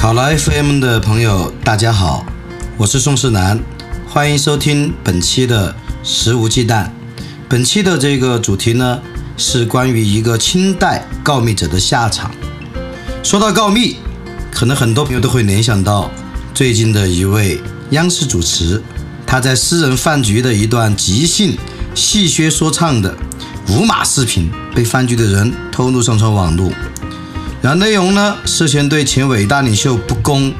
考拉 FM 的朋友，大家好，我是宋世南，欢迎收听本期的史无忌惮。本期的这个主题呢，是关于一个清代告密者的下场。说到告密，可能很多朋友都会联想到最近的一位央视主持，他在私人饭局的一段即兴戏谑说唱的无码视频，被饭局的人偷录上传网络。然后内容呢涉嫌对前伟大领袖不公，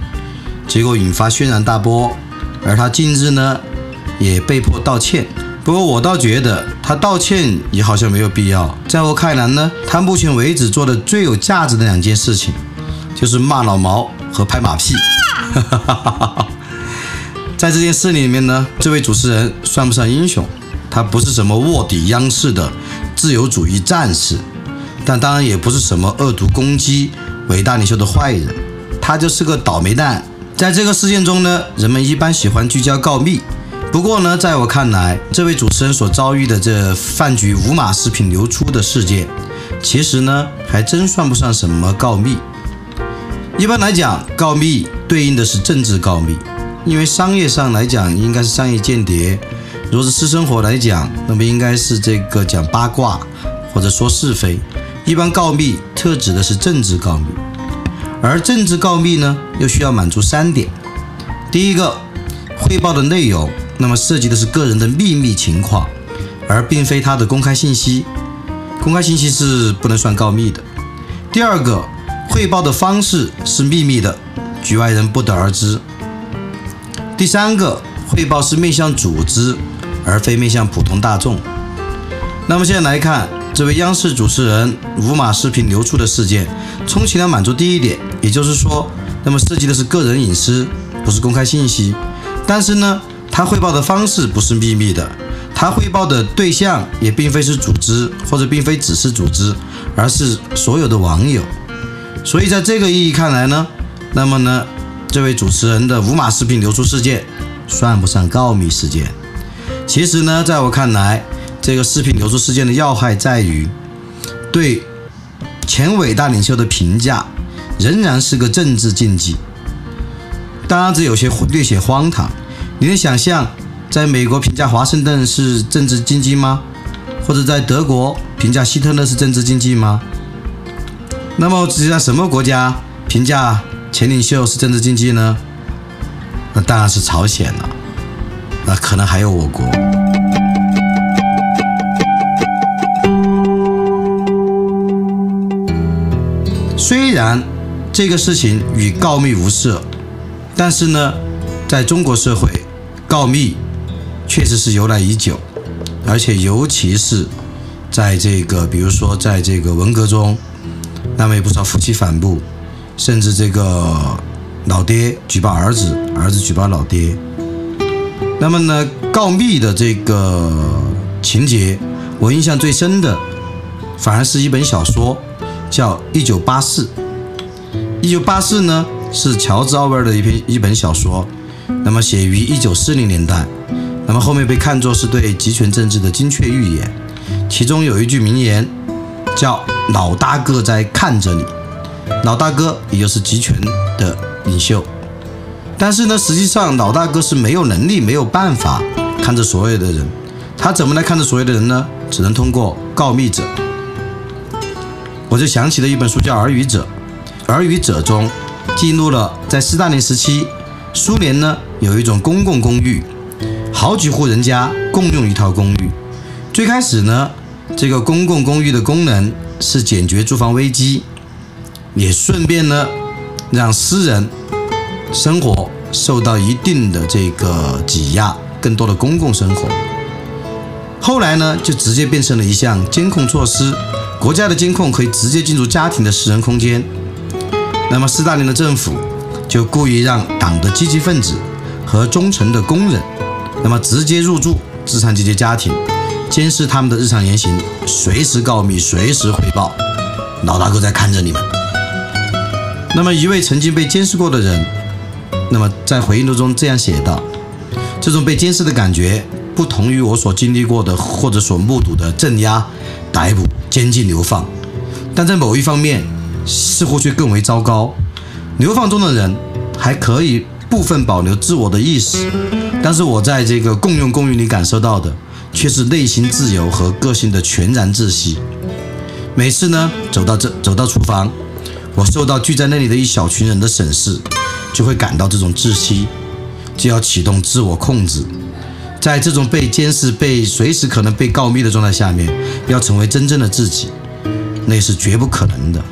结果引发轩然大波。而他近日呢也被迫道歉，不过我倒觉得他道歉也好像没有必要。在我看来呢，他目前为止做的最有价值的两件事情，就是骂老毛和拍马屁。在这件事里面呢，这位主持人算不上英雄，他不是什么卧底央视的自由主义战士。但当然也不是什么恶毒攻击伟大领袖的坏人，他就是个倒霉蛋。在这个事件中呢，人们一般喜欢聚焦告密。不过呢，在我看来，这位主持人所遭遇的这饭局无码视频流出的事件，其实呢还真算不上什么告密。一般来讲，告密对应的是政治告密，因为商业上来讲应该是商业间谍；如果是私生活来讲，那么应该是这个讲八卦或者说是非。一般告密特指的是政治告密，而政治告密呢，又需要满足三点：第一个，汇报的内容，那么涉及的是个人的秘密情况，而并非他的公开信息，公开信息是不能算告密的；第二个，汇报的方式是秘密的，局外人不得而知；第三个，汇报是面向组织，而非面向普通大众。那么现在来看。这位央视主持人无码视频流出的事件，充其量满足第一点，也就是说，那么涉及的是个人隐私，不是公开信息。但是呢，他汇报的方式不是秘密的，他汇报的对象也并非是组织，或者并非只是组织，而是所有的网友。所以在这个意义看来呢，那么呢，这位主持人的无码视频流出事件，算不上告密事件。其实呢，在我看来，这个视频流出事件的要害在于，对前伟大领袖的评价仍然是个政治禁忌。当然，这有些略显荒唐。你能想象，在美国评价华盛顿是政治禁忌吗？或者在德国评价希特勒是政治禁忌吗？那么，实际上什么国家评价前领袖是政治禁忌呢？那当然是朝鲜了。那可能还有我国。虽然这个事情与告密无涉，但是呢，在中国社会，告密确实是由来已久，而且尤其是在这个，比如说在这个文革中，那么有不少夫妻反目，甚至这个老爹举报儿子，儿子举报老爹。那么呢，告密的这个情节，我印象最深的，反而是一本小说。叫《一九八四》，《一九八四》呢是乔治·奥威尔的一篇一本小说，那么写于一九四零年代，那么后面被看作是对集权政治的精确预言。其中有一句名言，叫“老大哥在看着你”，老大哥也就是集权的领袖。但是呢，实际上老大哥是没有能力、没有办法看着所有的人，他怎么来看着所有的人呢？只能通过告密者。我就想起了一本书，叫《耳语者》。《耳语者》中记录了在斯大林时期，苏联呢有一种公共公寓，好几户人家共用一套公寓。最开始呢，这个公共公寓的功能是解决住房危机，也顺便呢让私人生活受到一定的这个挤压，更多的公共生活。后来呢，就直接变成了一项监控措施。国家的监控可以直接进入家庭的私人空间，那么斯大林的政府就故意让党的积极分子和忠诚的工人，那么直接入住资产阶级家庭，监视他们的日常言行，随时告密，随时回报，老大哥在看着你们。那么一位曾经被监视过的人，那么在回忆录中这样写道：这种被监视的感觉，不同于我所经历过的或者所目睹的镇压、逮捕、监禁、流放，但在某一方面。似乎却更为糟糕。流放中的人还可以部分保留自我的意识，但是我在这个共用公寓里感受到的，却是内心自由和个性的全然窒息。每次呢，走到这，走到厨房，我受到聚在那里的一小群人的审视，就会感到这种窒息，就要启动自我控制。在这种被监视、被随时可能被告密的状态下面，要成为真正的自己，那是绝不可能的。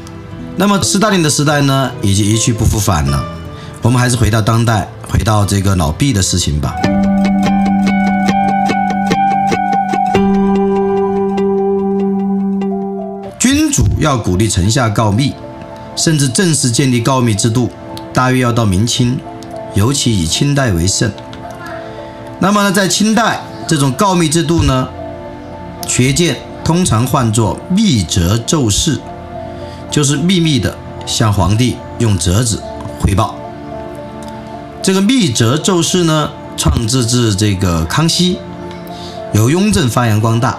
那么斯大林的时代呢，已经一去不复返了。我们还是回到当代，回到这个老毕的事情吧。君主要鼓励臣下告密，甚至正式建立告密制度，大约要到明清，尤其以清代为盛。那么呢，在清代，这种告密制度呢，学界通常唤作密折奏事。就是秘密的向皇帝用折子汇报。这个密折奏事呢，创制自这个康熙，由雍正发扬光大。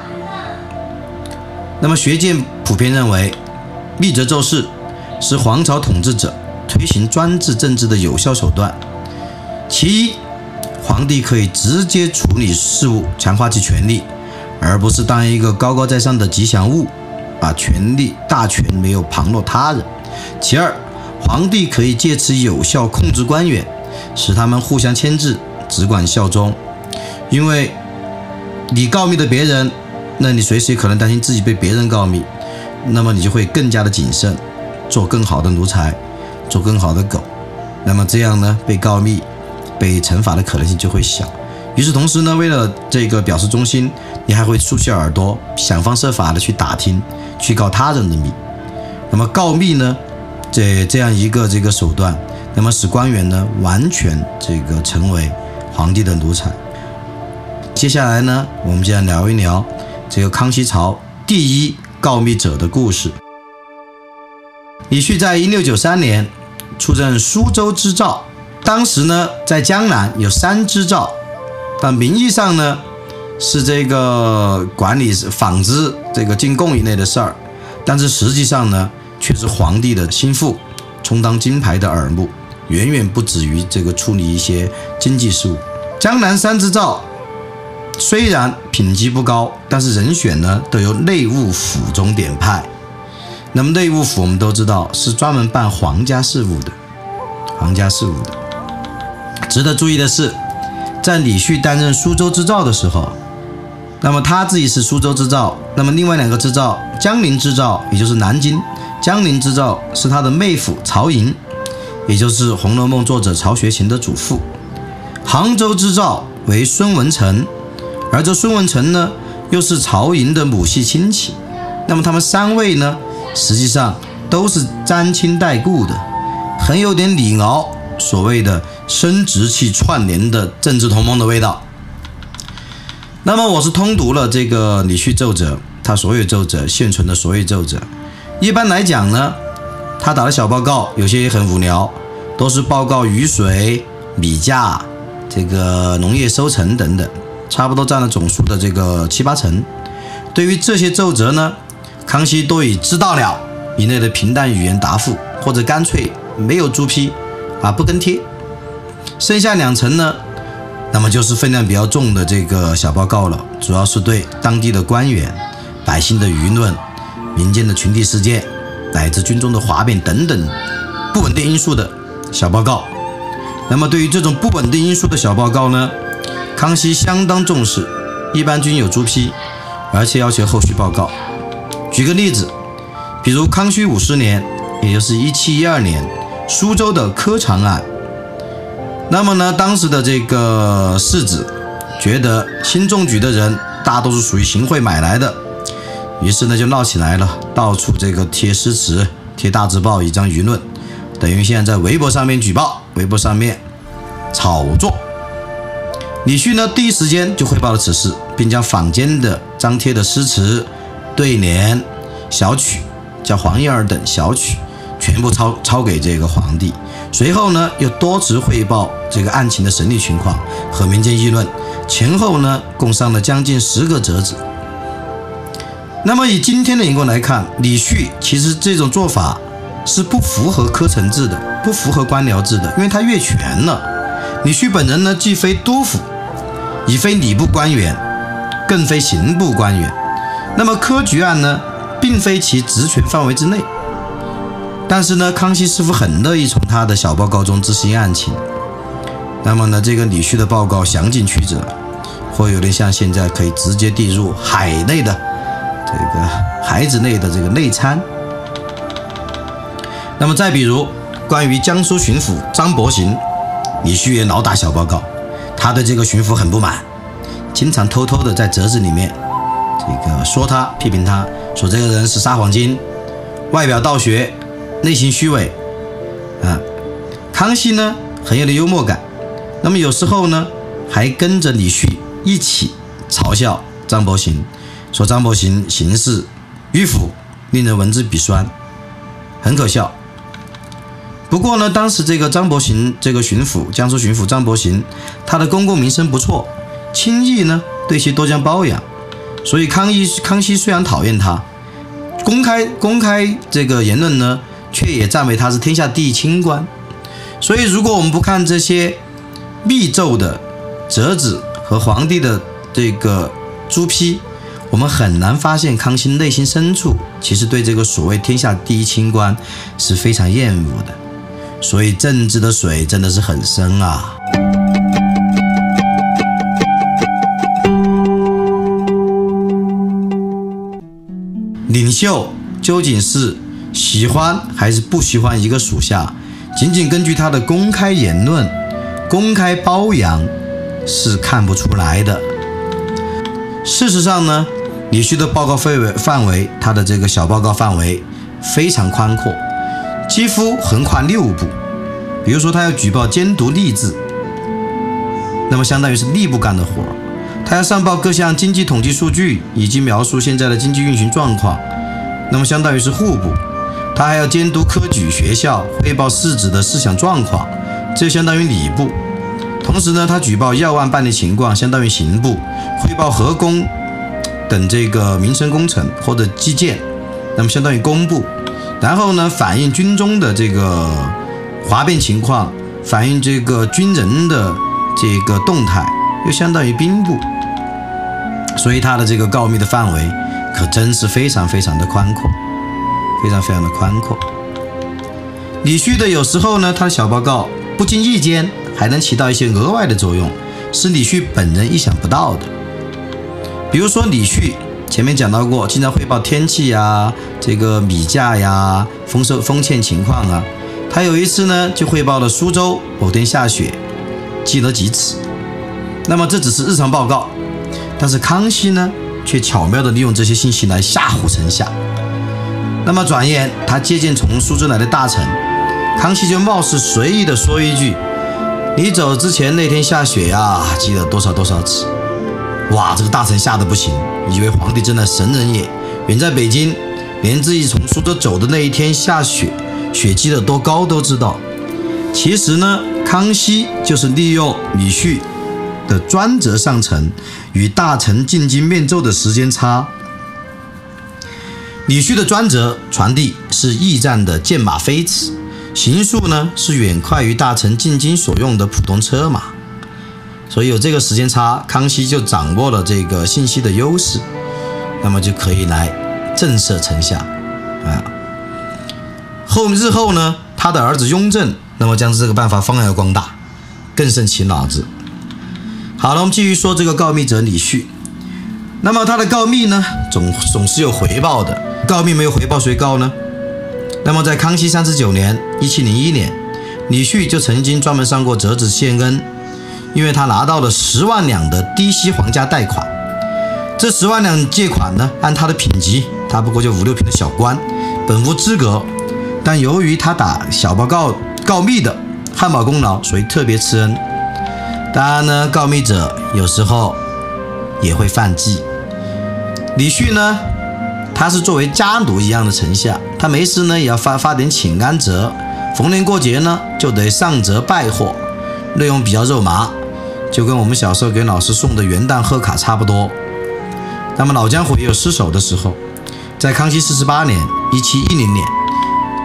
那么学界普遍认为，密折奏事是皇朝统治者推行专制政治的有效手段。其一，皇帝可以直接处理事务，强化其权力，而不是当一个高高在上的吉祥物。把权力大权没有旁落他人。其二，皇帝可以借此有效控制官员，使他们互相牵制，只管效忠。因为你告密的别人，那你随时可能担心自己被别人告密，那么你就会更加的谨慎，做更好的奴才，做更好的狗。那么这样呢，被告密、被惩罚的可能性就会小。与此同时呢，为了这个表示忠心，你还会竖起耳朵，想方设法的去打听。去告他人的密，那么告密呢？这这样一个这个手段，那么使官员呢完全这个成为皇帝的奴才。接下来呢，我们就要聊一聊这个康熙朝第一告密者的故事。李旭在一六九三年出任苏州知诏，当时呢在江南有三支诏，但名义上呢。是这个管理纺织这个进贡一类的事儿，但是实际上呢，却是皇帝的心腹，充当金牌的耳目，远远不止于这个处理一些经济事务。江南三支诏虽然品级不高，但是人选呢都由内务府中点派。那么内务府我们都知道是专门办皇家事务的，皇家事务的。值得注意的是，在李旭担任苏州知诏的时候。那么他自己是苏州织造，那么另外两个织造江宁织造，也就是南京江宁织造是他的妹夫曹寅，也就是《红楼梦》作者曹雪芹的祖父。杭州织造为孙文成，而这孙文成呢，又是曹寅的母系亲戚。那么他们三位呢，实际上都是沾亲带故的，很有点李敖所谓的生殖器串联的政治同盟的味道。那么我是通读了这个李旭奏折，他所有奏折现存的所有奏折，一般来讲呢，他打的小报告有些也很无聊，都是报告雨水、米价、这个农业收成等等，差不多占了总数的这个七八成。对于这些奏折呢，康熙都以知道了以内的平淡语言答复，或者干脆没有朱批，啊不跟贴，剩下两层呢。那么就是分量比较重的这个小报告了，主要是对当地的官员、百姓的舆论、民间的群体事件，乃至军中的哗变等等不稳定因素的小报告。那么对于这种不稳定因素的小报告呢，康熙相当重视，一般均有朱批，而且要求后续报告。举个例子，比如康熙五十年，也就是一七一二年，苏州的科场案。那么呢，当时的这个世子觉得新中举的人大多是属于行贿买来的，于是呢就闹起来了，到处这个贴诗词、贴大字报，以张舆论，等于现在在微博上面举报，微博上面炒作。李旭呢，第一时间就汇报了此事，并将坊间的张贴的诗词、对联、小曲，叫黄燕儿等小曲，全部抄抄给这个皇帝。随后呢，又多次汇报这个案情的审理情况和民间议论，前后呢，共上了将近十个折子。那么以今天的眼光来看，李旭其实这种做法是不符合科层制的，不符合官僚制的，因为他越权了。李旭本人呢，既非督府，已非礼部官员，更非刑部官员。那么科举案呢，并非其职权范围之内。但是呢，康熙师傅很乐意从他的小报告中知悉案情。那么呢，这个李旭的报告详尽曲折，或有点像现在可以直接递入海内的。这个孩子内的这个内参。那么再比如，关于江苏巡抚张伯行，李旭也老打小报告，他对这个巡抚很不满，经常偷偷的在折子里面这个说他、批评他，说这个人是撒谎精，外表道学，内心虚伪。啊，康熙呢很有的幽默感，那么有时候呢还跟着李旭一起嘲笑张伯行。说张伯行行事迂腐，令人闻之鼻酸，很可笑。不过呢，当时这个张伯行这个巡抚，江苏巡抚张伯行，他的公共名声不错，轻易呢对其多加包养，所以康熙康熙虽然讨厌他，公开公开这个言论呢，却也赞美他是天下第一清官。所以，如果我们不看这些密奏的折子和皇帝的这个朱批，我们很难发现康熙内心深处其实对这个所谓天下第一清官是非常厌恶的，所以政治的水真的是很深啊。领袖究竟是喜欢还是不喜欢一个属下，仅仅根据他的公开言论、公开褒扬是看不出来的。事实上呢？李旭的报告范围范围，他的这个小报告范围非常宽阔，几乎横跨六部。比如说，他要举报监督吏治，那么相当于是吏部干的活儿；他要上报各项经济统计数据，以及描述现在的经济运行状况，那么相当于是户部；他还要监督科举学校，汇报市子的思想状况，这相当于礼部。同时呢，他举报要案办理情况，相当于刑部；汇报河工。等这个民生工程或者基建，那么相当于工部，然后呢反映军中的这个哗变情况，反映这个军人的这个动态，又相当于兵部，所以他的这个告密的范围可真是非常非常的宽阔，非常非常的宽阔。李旭的有时候呢，他的小报告不经意间还能起到一些额外的作用，是李旭本人意想不到的。比如说李旭前面讲到过，经常汇报天气呀、这个米价呀、丰收丰欠情况啊。他有一次呢，就汇报了苏州某天下雪，积了几尺。那么这只是日常报告，但是康熙呢，却巧妙地利用这些信息来吓唬臣下。那么转眼他接见从苏州来的大臣，康熙就貌似随意地说一句：“你走之前那天下雪呀，积了多少多少尺。”哇，这个大臣吓得不行，以为皇帝真的神人也。远在北京，连自己从苏州走的那一天下雪，雪积得多高都知道。其实呢，康熙就是利用女婿的专责上层与大臣进京面奏的时间差。李旭的专责传递是驿站的箭马飞驰，行速呢是远快于大臣进京所用的普通车马。所以有这个时间差，康熙就掌握了这个信息的优势，那么就可以来震慑丞相啊。后日后呢，他的儿子雍正，那么将这个办法发扬光大，更胜其脑子。好了，我们继续说这个告密者李旭。那么他的告密呢，总总是有回报的。告密没有回报谁告呢？那么在康熙三十九年（一七零一年），李旭就曾经专门上过折子谢恩。因为他拿到了十万两的低息皇家贷款，这十万两借款呢，按他的品级，他不过就五六品的小官，本无资格。但由于他打小报告告密的汉堡功劳，所以特别吃恩。当然呢，告密者有时候也会犯忌。李旭呢，他是作为家奴一样的丞相，他没事呢也要发发点请安折，逢年过节呢就得上折拜货，内容比较肉麻，就跟我们小时候给老师送的元旦贺卡差不多。那么老江湖也有失手的时候，在康熙四十八年（一七一零年），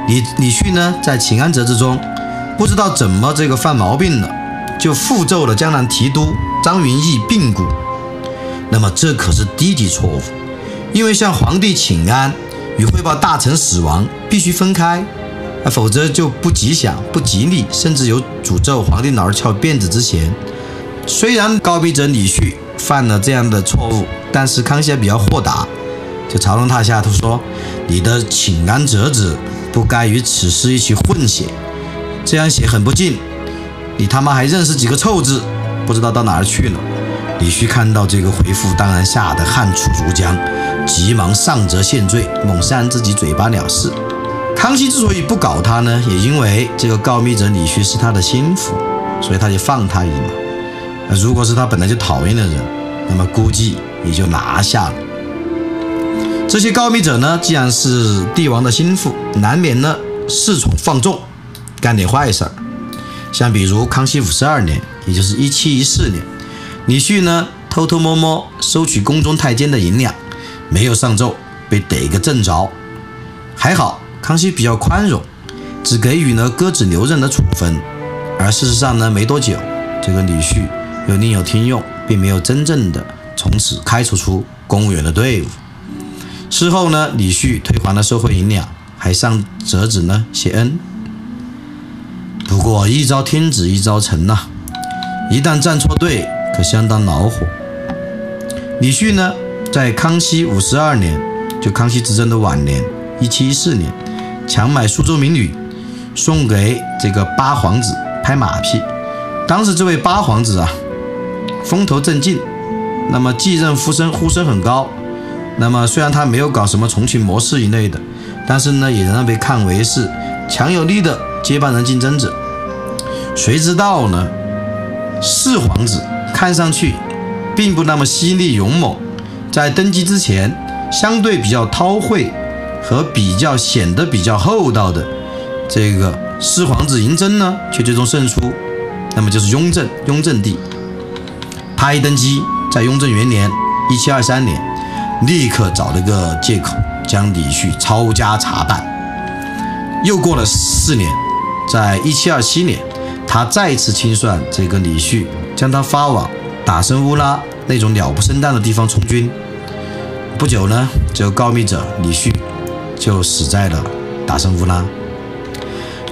李李旭呢在请安折之中，不知道怎么这个犯毛病了。就复奏了江南提督张云逸病故，那么这可是低级错误，因为向皇帝请安与汇报大臣死亡必须分开，啊，否则就不吉祥、不吉利，甚至有诅咒皇帝脑儿翘辫子之嫌。虽然告密者李旭犯了这样的错误，但是康熙还比较豁达，就朝中踏下，他说：“你的请安折子不该与此事一起混写，这样写很不敬。”你他妈还认识几个臭字？不知道到哪儿去了。李旭看到这个回复，当然吓得汗出如浆，急忙上折献罪，猛扇自己嘴巴了事。康熙之所以不搞他呢，也因为这个告密者李旭是他的心腹，所以他就放他一马。那如果是他本来就讨厌的人，那么估计也就拿下了。这些告密者呢，既然是帝王的心腹，难免呢恃宠放纵，干点坏事儿。像比如康熙五十二年，也就是一七一四年，李旭呢偷偷摸摸收取宫中太监的银两，没有上奏，被逮个正着。还好康熙比较宽容，只给予了割职留任的处分。而事实上呢，没多久，这个李旭又另有听用，并没有真正的从此开除出公务员的队伍。事后呢，李旭退还了收贿银两，还上折子呢谢恩。不过一朝天子一朝臣呐，一旦站错队，可相当恼火。李旭呢，在康熙五十二年，就康熙执政的晚年，一七一四年，强买苏州民女，送给这个八皇子拍马屁。当时这位八皇子啊，风头正劲，那么继任呼声呼声很高。那么虽然他没有搞什么重庆模式一类的，但是呢，也仍然被看为是强有力的。接班人竞争者，谁知道呢？四皇子看上去并不那么犀利勇猛，在登基之前，相对比较韬晦和比较显得比较厚道的这个四皇子嬴政呢，却最终胜出。那么就是雍正，雍正帝。他一登基，在雍正元年（一七二三年），立刻找了个借口将李旭抄家查办。又过了四年。在一七二七年，他再次清算这个李旭，将他发往打生乌拉那种鸟不生蛋的地方从军。不久呢，这告密者李旭就死在了打生乌拉。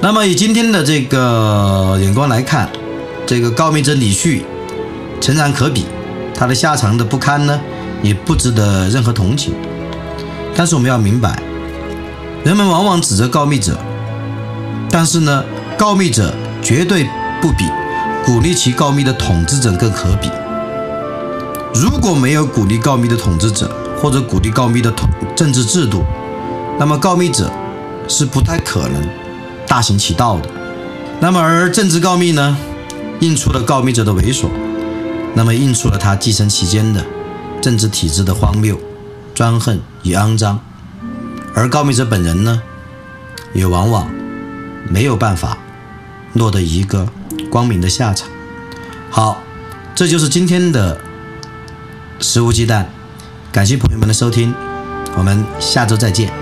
那么以今天的这个眼光来看，这个告密者李旭诚然可比，他的下场的不堪呢，也不值得任何同情。但是我们要明白，人们往往指责告密者。但是呢，告密者绝对不比鼓励其告密的统治者更可比。如果没有鼓励告密的统治者，或者鼓励告密的统政治制度，那么告密者是不太可能大行其道的。那么而政治告密呢，映出了告密者的猥琐，那么映出了他继承其间的政治体制的荒谬、专横与肮脏。而告密者本人呢，也往往。没有办法落得一个光明的下场。好，这就是今天的食物鸡蛋，感谢朋友们的收听，我们下周再见。